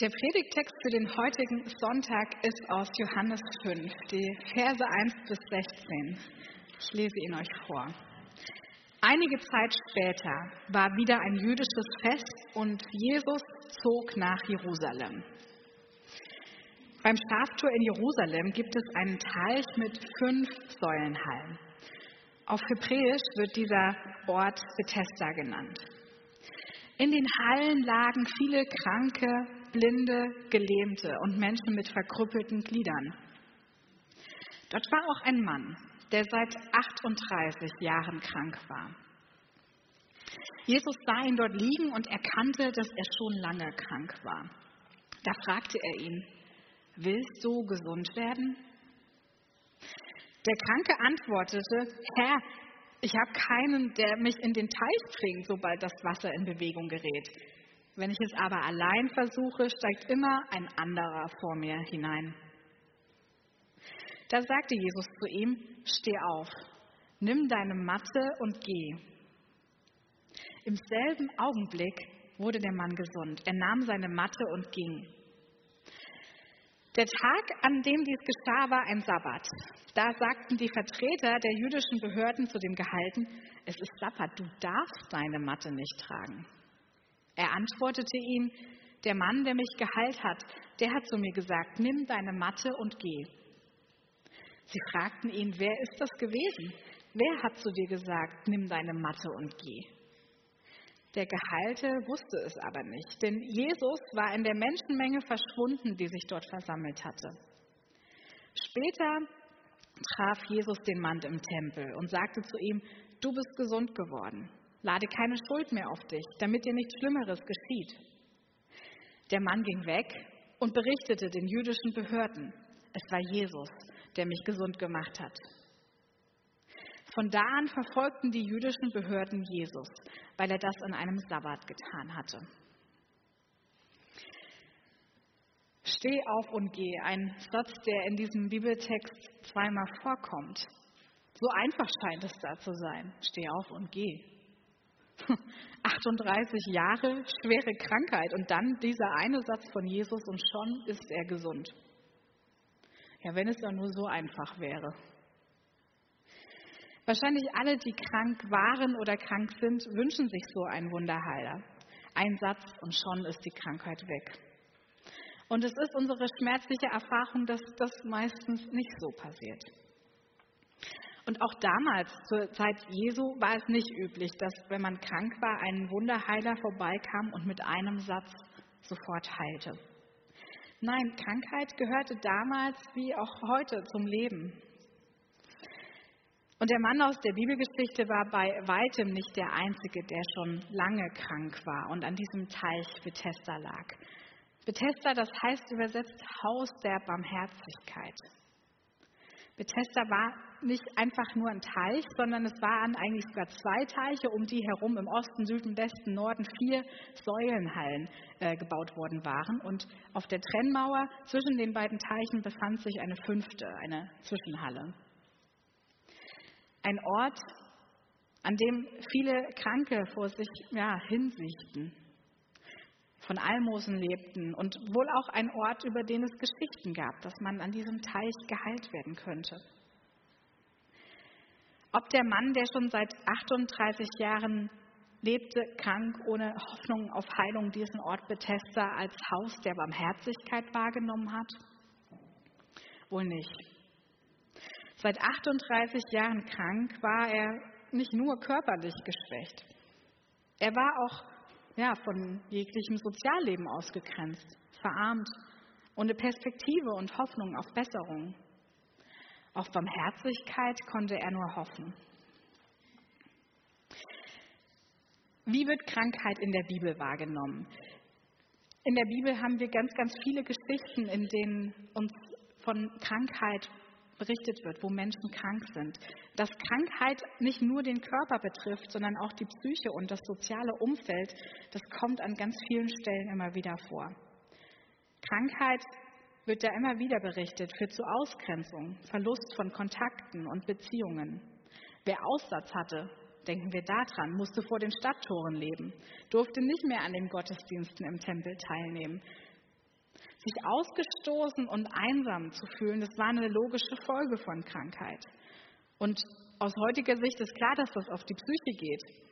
Der Predigtext für den heutigen Sonntag ist aus Johannes 5, die Verse 1 bis 16. Ich lese ihn euch vor. Einige Zeit später war wieder ein jüdisches Fest und Jesus zog nach Jerusalem. Beim Schaftor in Jerusalem gibt es einen Teich mit fünf Säulenhallen. Auf Hebräisch wird dieser Ort Bethesda genannt. In den Hallen lagen viele Kranke, Blinde, Gelähmte und Menschen mit verkrüppelten Gliedern. Dort war auch ein Mann, der seit 38 Jahren krank war. Jesus sah ihn dort liegen und erkannte, dass er schon lange krank war. Da fragte er ihn, willst du gesund werden? Der Kranke antwortete, Herr, ich habe keinen, der mich in den Teich bringt, sobald das Wasser in Bewegung gerät. Wenn ich es aber allein versuche, steigt immer ein anderer vor mir hinein. Da sagte Jesus zu ihm, steh auf, nimm deine Matte und geh. Im selben Augenblick wurde der Mann gesund. Er nahm seine Matte und ging. Der Tag, an dem dies geschah, war ein Sabbat. Da sagten die Vertreter der jüdischen Behörden zu dem Gehalten, es ist Sabbat, du darfst deine Matte nicht tragen. Er antwortete ihm, der Mann, der mich geheilt hat, der hat zu mir gesagt, nimm deine Matte und geh. Sie fragten ihn, wer ist das gewesen? Wer hat zu dir gesagt, nimm deine Matte und geh? Der Geheilte wusste es aber nicht, denn Jesus war in der Menschenmenge verschwunden, die sich dort versammelt hatte. Später traf Jesus den Mann im Tempel und sagte zu ihm, du bist gesund geworden. Lade keine Schuld mehr auf dich, damit dir nichts Schlimmeres geschieht. Der Mann ging weg und berichtete den jüdischen Behörden, es war Jesus, der mich gesund gemacht hat. Von da an verfolgten die jüdischen Behörden Jesus, weil er das an einem Sabbat getan hatte. Steh auf und geh, ein Satz, der in diesem Bibeltext zweimal vorkommt. So einfach scheint es da zu sein. Steh auf und geh. 38 Jahre, schwere Krankheit und dann dieser eine Satz von Jesus und schon ist er gesund. Ja, wenn es ja nur so einfach wäre. Wahrscheinlich alle, die krank waren oder krank sind, wünschen sich so einen Wunderheiler. Ein Satz und schon ist die Krankheit weg. Und es ist unsere schmerzliche Erfahrung, dass das meistens nicht so passiert. Und auch damals, zur Zeit Jesu, war es nicht üblich, dass, wenn man krank war, ein Wunderheiler vorbeikam und mit einem Satz sofort heilte. Nein, Krankheit gehörte damals wie auch heute zum Leben. Und der Mann aus der Bibelgeschichte war bei weitem nicht der Einzige, der schon lange krank war und an diesem Teich Bethesda lag. Bethesda, das heißt übersetzt Haus der Barmherzigkeit. Bethesda war nicht einfach nur ein Teich, sondern es waren eigentlich sogar zwei Teiche, um die herum im Osten, Süden, Westen, Norden vier Säulenhallen äh, gebaut worden waren. Und auf der Trennmauer zwischen den beiden Teichen befand sich eine fünfte, eine Zwischenhalle. Ein Ort, an dem viele Kranke vor sich ja, hinsichten, von Almosen lebten und wohl auch ein Ort, über den es Geschichten gab, dass man an diesem Teich geheilt werden könnte. Ob der Mann, der schon seit 38 Jahren lebte, krank, ohne Hoffnung auf Heilung, diesen Ort Bethesda als Haus der Barmherzigkeit wahrgenommen hat? Wohl nicht. Seit 38 Jahren krank war er nicht nur körperlich geschwächt. Er war auch ja, von jeglichem Sozialleben ausgegrenzt, verarmt, ohne Perspektive und Hoffnung auf Besserung. Auf Barmherzigkeit konnte er nur hoffen. Wie wird Krankheit in der Bibel wahrgenommen? In der Bibel haben wir ganz, ganz viele Geschichten, in denen uns von Krankheit berichtet wird, wo Menschen krank sind. Dass Krankheit nicht nur den Körper betrifft, sondern auch die Psyche und das soziale Umfeld, das kommt an ganz vielen Stellen immer wieder vor. Krankheit wird da immer wieder berichtet, führt zu Ausgrenzung, Verlust von Kontakten und Beziehungen. Wer Aussatz hatte, denken wir daran, musste vor den Stadttoren leben, durfte nicht mehr an den Gottesdiensten im Tempel teilnehmen, Sich ausgestoßen und einsam zu fühlen, das war eine logische Folge von Krankheit. Und aus heutiger Sicht ist klar, dass das auf die Psyche geht.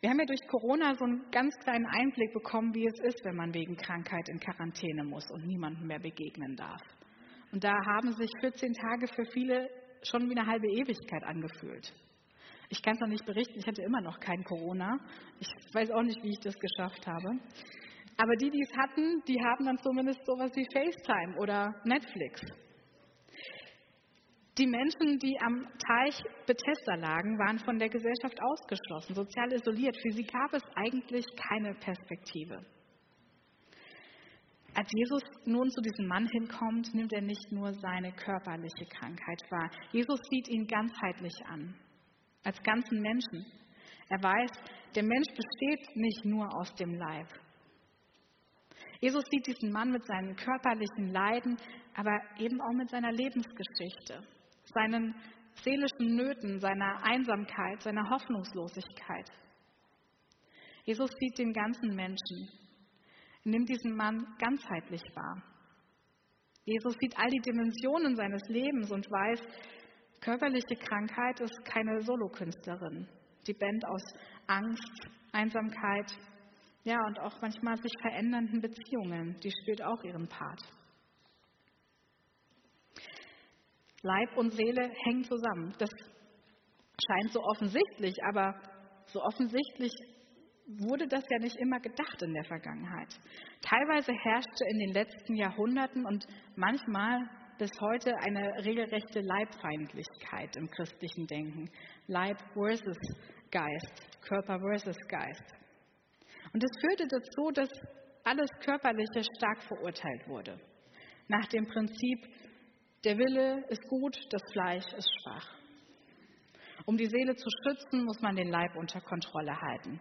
Wir haben ja durch Corona so einen ganz kleinen Einblick bekommen, wie es ist, wenn man wegen Krankheit in Quarantäne muss und niemandem mehr begegnen darf. Und da haben sich 14 Tage für viele schon wie eine halbe Ewigkeit angefühlt. Ich kann es noch nicht berichten, ich hatte immer noch kein Corona. Ich weiß auch nicht, wie ich das geschafft habe. Aber die, die es hatten, die haben dann zumindest sowas wie FaceTime oder Netflix. Die Menschen, die am Teich Bethesda lagen, waren von der Gesellschaft ausgeschlossen, sozial isoliert. Für sie gab es eigentlich keine Perspektive. Als Jesus nun zu diesem Mann hinkommt, nimmt er nicht nur seine körperliche Krankheit wahr. Jesus sieht ihn ganzheitlich an, als ganzen Menschen. Er weiß, der Mensch besteht nicht nur aus dem Leib. Jesus sieht diesen Mann mit seinen körperlichen Leiden, aber eben auch mit seiner Lebensgeschichte, seinen seelischen Nöten, seiner Einsamkeit, seiner Hoffnungslosigkeit. Jesus sieht den ganzen Menschen, nimmt diesen Mann ganzheitlich wahr. Jesus sieht all die Dimensionen seines Lebens und weiß, körperliche Krankheit ist keine Solokünstlerin. Die Band aus Angst, Einsamkeit, ja, und auch manchmal sich verändernden Beziehungen, die spielt auch ihren Part. Leib und Seele hängen zusammen. Das scheint so offensichtlich, aber so offensichtlich wurde das ja nicht immer gedacht in der Vergangenheit. Teilweise herrschte in den letzten Jahrhunderten und manchmal bis heute eine regelrechte Leibfeindlichkeit im christlichen Denken. Leib versus Geist, Körper versus Geist. Und es führte dazu, dass alles Körperliche stark verurteilt wurde. Nach dem Prinzip, der Wille ist gut, das Fleisch ist schwach. Um die Seele zu schützen, muss man den Leib unter Kontrolle halten.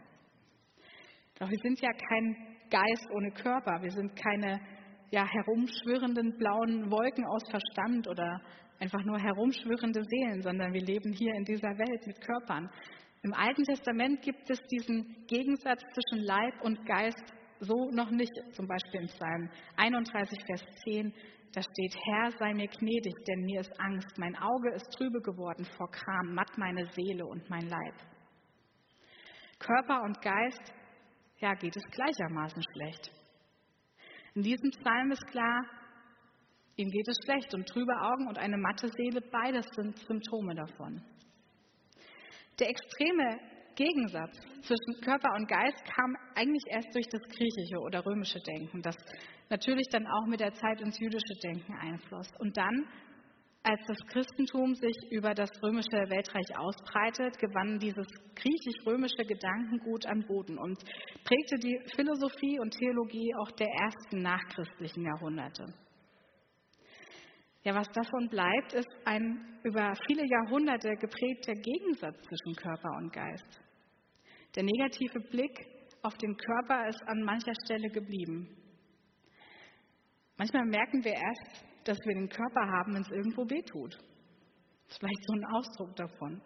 Doch wir sind ja kein Geist ohne Körper. Wir sind keine ja, herumschwirrenden blauen Wolken aus Verstand oder einfach nur herumschwirrende Seelen, sondern wir leben hier in dieser Welt mit Körpern. Im Alten Testament gibt es diesen Gegensatz zwischen Leib und Geist so noch nicht. Zum Beispiel im Psalm 31, Vers 10, da steht, Herr, sei mir gnädig, denn mir ist Angst. Mein Auge ist trübe geworden vor Kram, matt meine Seele und mein Leib. Körper und Geist, ja, geht es gleichermaßen schlecht. In diesem Psalm ist klar, ihm geht es schlecht und trübe Augen und eine matte Seele, beides sind Symptome davon. Der extreme Gegensatz zwischen Körper und Geist kam eigentlich erst durch das griechische oder römische Denken, das natürlich dann auch mit der Zeit ins jüdische Denken einfloss. Und dann, als das Christentum sich über das römische Weltreich ausbreitet, gewann dieses griechisch-römische Gedankengut an Boden und prägte die Philosophie und Theologie auch der ersten nachchristlichen Jahrhunderte. Ja, was davon bleibt, ist ein über viele Jahrhunderte geprägter Gegensatz zwischen Körper und Geist. Der negative Blick auf den Körper ist an mancher Stelle geblieben. Manchmal merken wir erst, dass wir den Körper haben, wenn es irgendwo wehtut. Das ist vielleicht so ein Ausdruck davon.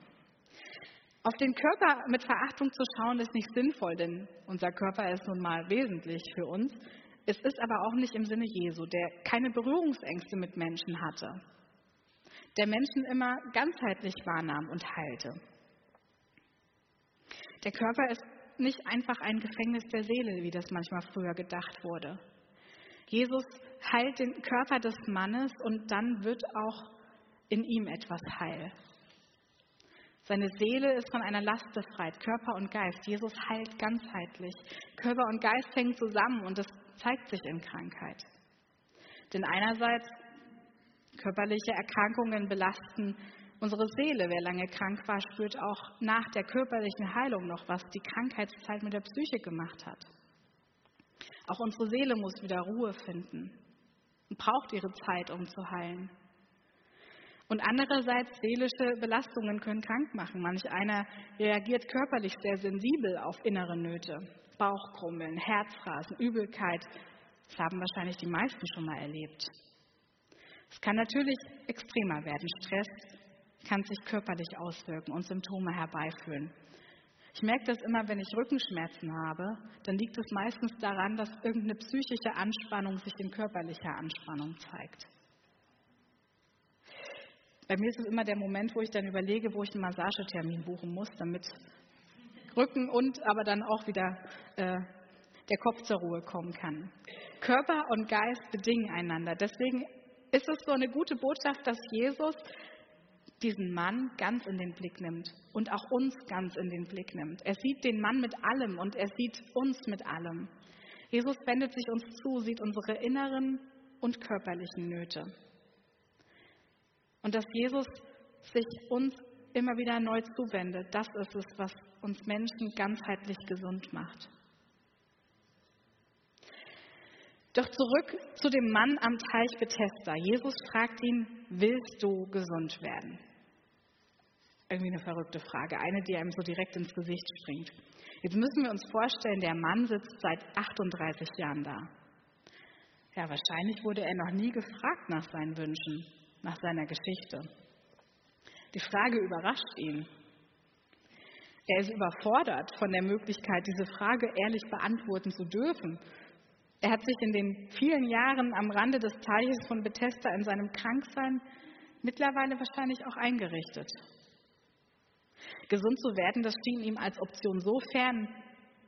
Auf den Körper mit Verachtung zu schauen, ist nicht sinnvoll, denn unser Körper ist nun mal wesentlich für uns. Es ist aber auch nicht im Sinne Jesu, der keine Berührungsängste mit Menschen hatte, der Menschen immer ganzheitlich wahrnahm und heilte. Der Körper ist nicht einfach ein Gefängnis der Seele, wie das manchmal früher gedacht wurde. Jesus heilt den Körper des Mannes und dann wird auch in ihm etwas heil. Seine Seele ist von einer Last befreit, Körper und Geist. Jesus heilt ganzheitlich. Körper und Geist hängen zusammen und das zeigt sich in Krankheit. Denn einerseits körperliche Erkrankungen belasten unsere Seele. Wer lange krank war, spürt auch nach der körperlichen Heilung noch, was die Krankheitszeit mit der Psyche gemacht hat. Auch unsere Seele muss wieder Ruhe finden und braucht ihre Zeit, um zu heilen. Und andererseits, seelische Belastungen können krank machen. Manch einer reagiert körperlich sehr sensibel auf innere Nöte. Bauchkrummeln, Herzrasen, Übelkeit. Das haben wahrscheinlich die meisten schon mal erlebt. Es kann natürlich extremer werden. Stress kann sich körperlich auswirken und Symptome herbeiführen. Ich merke das immer, wenn ich Rückenschmerzen habe, dann liegt es meistens daran, dass irgendeine psychische Anspannung sich in körperlicher Anspannung zeigt. Bei mir ist es immer der Moment, wo ich dann überlege, wo ich einen Massagetermin buchen muss, damit Rücken und aber dann auch wieder äh, der Kopf zur Ruhe kommen kann. Körper und Geist bedingen einander. Deswegen ist es so eine gute Botschaft, dass Jesus diesen Mann ganz in den Blick nimmt und auch uns ganz in den Blick nimmt. Er sieht den Mann mit allem und er sieht uns mit allem. Jesus wendet sich uns zu, sieht unsere inneren und körperlichen Nöte. Und dass Jesus sich uns immer wieder neu zuwendet, das ist es, was uns Menschen ganzheitlich gesund macht. Doch zurück zu dem Mann am Teich Bethesda. Jesus fragt ihn, willst du gesund werden? Irgendwie eine verrückte Frage, eine, die einem so direkt ins Gesicht springt. Jetzt müssen wir uns vorstellen, der Mann sitzt seit 38 Jahren da. Ja, wahrscheinlich wurde er noch nie gefragt nach seinen Wünschen, nach seiner Geschichte. Die Frage überrascht ihn. Er ist überfordert von der Möglichkeit, diese Frage ehrlich beantworten zu dürfen. Er hat sich in den vielen Jahren am Rande des Teiches von Bethesda in seinem Kranksein mittlerweile wahrscheinlich auch eingerichtet. Gesund zu werden, das schien ihm als Option so fern,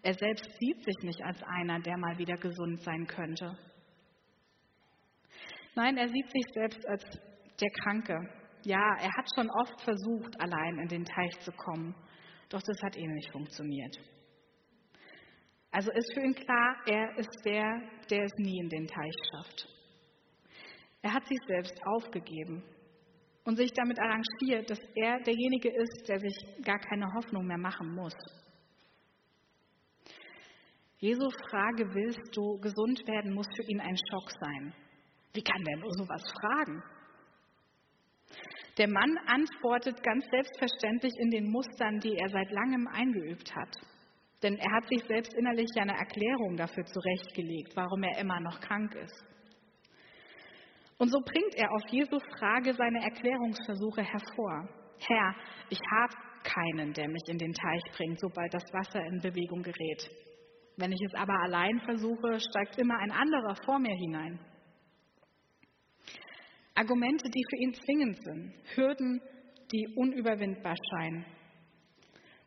er selbst sieht sich nicht als einer, der mal wieder gesund sein könnte. Nein, er sieht sich selbst als der Kranke. Ja, er hat schon oft versucht, allein in den Teich zu kommen, doch das hat eh nicht funktioniert. Also ist für ihn klar, er ist der, der es nie in den Teich schafft. Er hat sich selbst aufgegeben und sich damit arrangiert, dass er derjenige ist, der sich gar keine Hoffnung mehr machen muss. Jesu Frage, willst du gesund werden, muss für ihn ein Schock sein. Wie kann der nur sowas fragen? Der Mann antwortet ganz selbstverständlich in den Mustern, die er seit langem eingeübt hat. Denn er hat sich selbst innerlich ja eine Erklärung dafür zurechtgelegt, warum er immer noch krank ist. Und so bringt er auf Jesu Frage seine Erklärungsversuche hervor. Herr, ich habe keinen, der mich in den Teich bringt, sobald das Wasser in Bewegung gerät. Wenn ich es aber allein versuche, steigt immer ein anderer vor mir hinein. Argumente, die für ihn zwingend sind, Hürden, die unüberwindbar scheinen.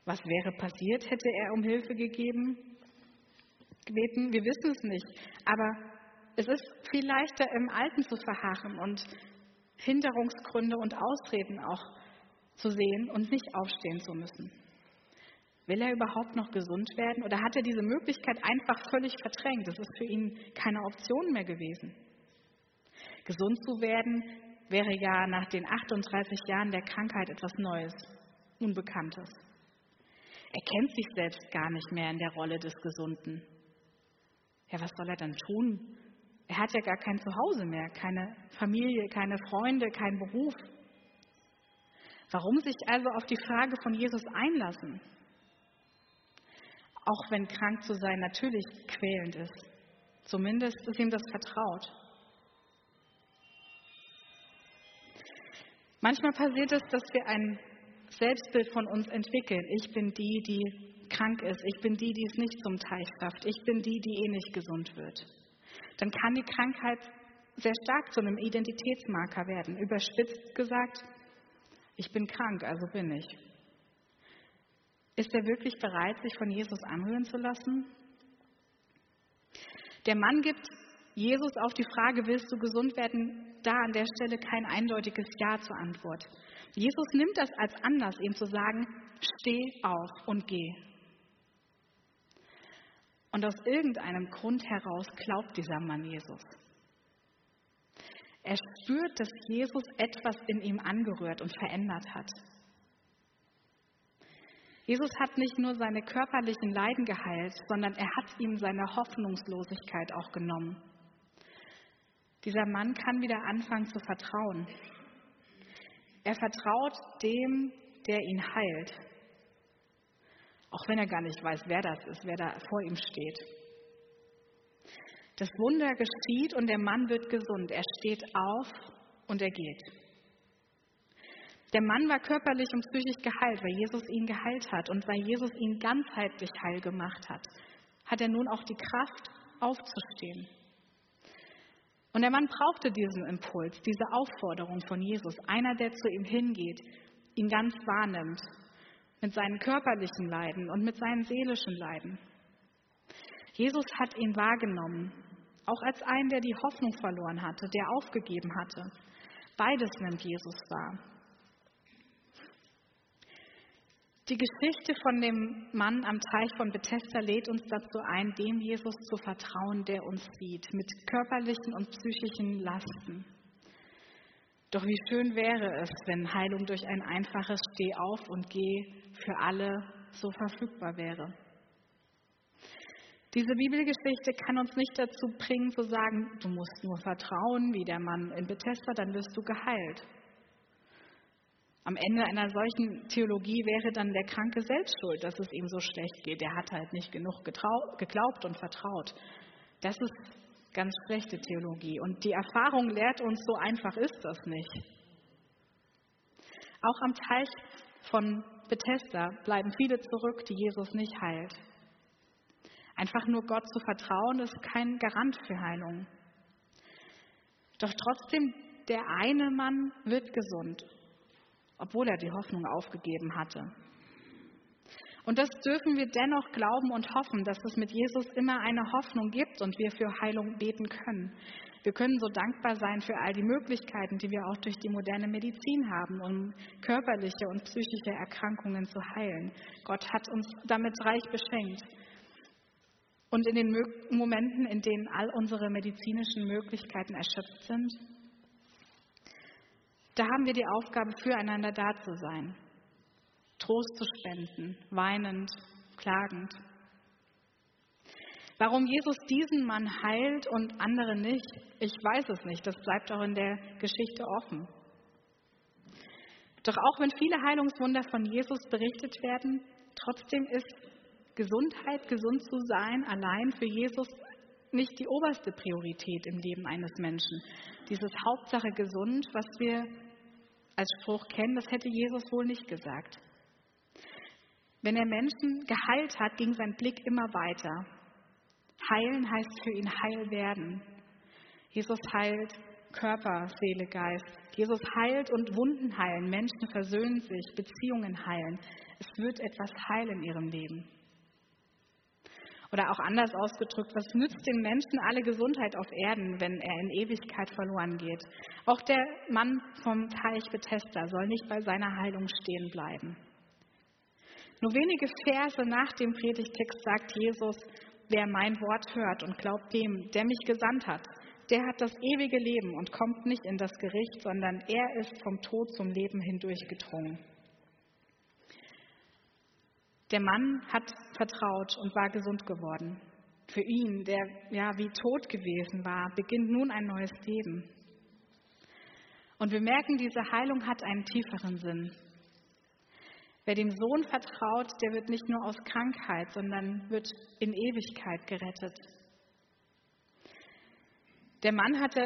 Was wäre passiert, hätte er um Hilfe gegeben, gebeten? Wir wissen es nicht. Aber es ist viel leichter, im Alten zu verharren und Hinderungsgründe und Ausreden auch zu sehen und nicht aufstehen zu müssen. Will er überhaupt noch gesund werden oder hat er diese Möglichkeit einfach völlig verdrängt? Das ist für ihn keine Option mehr gewesen. Gesund zu werden wäre ja nach den 38 Jahren der Krankheit etwas Neues, Unbekanntes. Er kennt sich selbst gar nicht mehr in der Rolle des Gesunden. Ja, was soll er dann tun? Er hat ja gar kein Zuhause mehr, keine Familie, keine Freunde, keinen Beruf. Warum sich also auf die Frage von Jesus einlassen? Auch wenn krank zu sein natürlich quälend ist. Zumindest ist ihm das vertraut. Manchmal passiert es, dass wir ein Selbstbild von uns entwickeln. Ich bin die, die krank ist. Ich bin die, die es nicht zum Teich schafft. Ich bin die, die eh nicht gesund wird. Dann kann die Krankheit sehr stark zu einem Identitätsmarker werden. Überspitzt gesagt, ich bin krank, also bin ich. Ist er wirklich bereit, sich von Jesus anrühren zu lassen? Der Mann gibt Jesus auf die Frage, willst du gesund werden, da an der Stelle kein eindeutiges Ja zur Antwort. Jesus nimmt das als Anlass, ihm zu sagen, steh auf und geh. Und aus irgendeinem Grund heraus glaubt dieser Mann Jesus. Er spürt, dass Jesus etwas in ihm angerührt und verändert hat. Jesus hat nicht nur seine körperlichen Leiden geheilt, sondern er hat ihm seine Hoffnungslosigkeit auch genommen. Dieser Mann kann wieder anfangen zu vertrauen. Er vertraut dem, der ihn heilt. Auch wenn er gar nicht weiß, wer das ist, wer da vor ihm steht. Das Wunder geschieht und der Mann wird gesund. Er steht auf und er geht. Der Mann war körperlich und psychisch geheilt, weil Jesus ihn geheilt hat und weil Jesus ihn ganzheitlich heil gemacht hat, hat er nun auch die Kraft, aufzustehen. Und der Mann brauchte diesen Impuls, diese Aufforderung von Jesus, einer, der zu ihm hingeht, ihn ganz wahrnimmt, mit seinen körperlichen Leiden und mit seinen seelischen Leiden. Jesus hat ihn wahrgenommen, auch als einen, der die Hoffnung verloren hatte, der aufgegeben hatte. Beides nimmt Jesus wahr. Die Geschichte von dem Mann am Teich von Bethesda lädt uns dazu ein, dem Jesus zu vertrauen, der uns sieht, mit körperlichen und psychischen Lasten. Doch wie schön wäre es, wenn Heilung durch ein einfaches Steh auf und Geh für alle so verfügbar wäre. Diese Bibelgeschichte kann uns nicht dazu bringen zu sagen, du musst nur vertrauen, wie der Mann in Bethesda, dann wirst du geheilt. Am Ende einer solchen Theologie wäre dann der Kranke selbst schuld, dass es ihm so schlecht geht. Der hat halt nicht genug geglaubt und vertraut. Das ist ganz schlechte Theologie. Und die Erfahrung lehrt uns, so einfach ist das nicht. Auch am Teich von Bethesda bleiben viele zurück, die Jesus nicht heilt. Einfach nur Gott zu vertrauen, ist kein Garant für Heilung. Doch trotzdem, der eine Mann wird gesund obwohl er die Hoffnung aufgegeben hatte. Und das dürfen wir dennoch glauben und hoffen, dass es mit Jesus immer eine Hoffnung gibt und wir für Heilung beten können. Wir können so dankbar sein für all die Möglichkeiten, die wir auch durch die moderne Medizin haben, um körperliche und psychische Erkrankungen zu heilen. Gott hat uns damit reich beschenkt. Und in den Momenten, in denen all unsere medizinischen Möglichkeiten erschöpft sind, da haben wir die Aufgabe, füreinander da zu sein, Trost zu spenden, weinend, klagend. Warum Jesus diesen Mann heilt und andere nicht, ich weiß es nicht. Das bleibt auch in der Geschichte offen. Doch auch wenn viele Heilungswunder von Jesus berichtet werden, trotzdem ist Gesundheit, gesund zu sein, allein für Jesus nicht die oberste Priorität im Leben eines Menschen. Dieses Hauptsache gesund, was wir als Spruch kennen, das hätte Jesus wohl nicht gesagt. Wenn er Menschen geheilt hat, ging sein Blick immer weiter. Heilen heißt für ihn heil werden. Jesus heilt Körper, Seele, Geist. Jesus heilt und Wunden heilen. Menschen versöhnen sich, Beziehungen heilen. Es wird etwas heil in ihrem Leben. Oder auch anders ausgedrückt, was nützt den Menschen alle Gesundheit auf Erden, wenn er in Ewigkeit verloren geht? Auch der Mann vom Teich Bethesda soll nicht bei seiner Heilung stehen bleiben. Nur wenige Verse nach dem Predigtext sagt Jesus, wer mein Wort hört und glaubt dem, der mich gesandt hat, der hat das ewige Leben und kommt nicht in das Gericht, sondern er ist vom Tod zum Leben hindurchgedrungen. Der Mann hat vertraut und war gesund geworden. Für ihn, der ja wie tot gewesen war, beginnt nun ein neues Leben. Und wir merken, diese Heilung hat einen tieferen Sinn. Wer dem Sohn vertraut, der wird nicht nur aus Krankheit, sondern wird in Ewigkeit gerettet. Der Mann hatte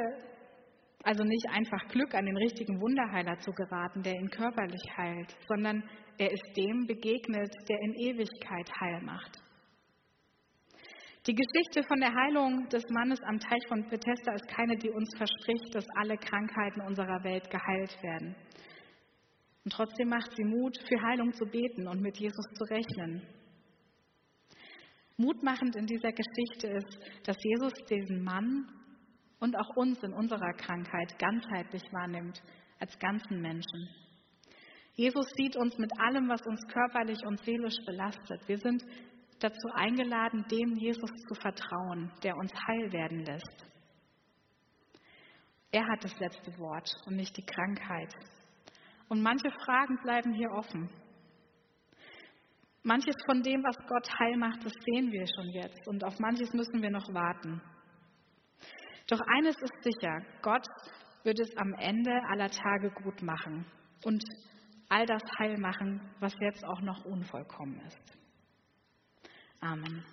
also nicht einfach Glück, an den richtigen Wunderheiler zu geraten, der ihn körperlich heilt, sondern er ist dem begegnet, der in Ewigkeit Heil macht. Die Geschichte von der Heilung des Mannes am Teich von Bethesda ist keine, die uns verspricht, dass alle Krankheiten unserer Welt geheilt werden. Und trotzdem macht sie Mut, für Heilung zu beten und mit Jesus zu rechnen. Mutmachend in dieser Geschichte ist, dass Jesus diesen Mann und auch uns in unserer Krankheit ganzheitlich wahrnimmt, als ganzen Menschen. Jesus sieht uns mit allem, was uns körperlich und seelisch belastet. Wir sind dazu eingeladen, dem Jesus zu vertrauen, der uns heil werden lässt. Er hat das letzte Wort und nicht die Krankheit. Und manche Fragen bleiben hier offen. Manches von dem, was Gott heil macht, das sehen wir schon jetzt. Und auf manches müssen wir noch warten. Doch eines ist sicher, Gott wird es am Ende aller Tage gut machen und all das heil machen, was jetzt auch noch unvollkommen ist. Amen.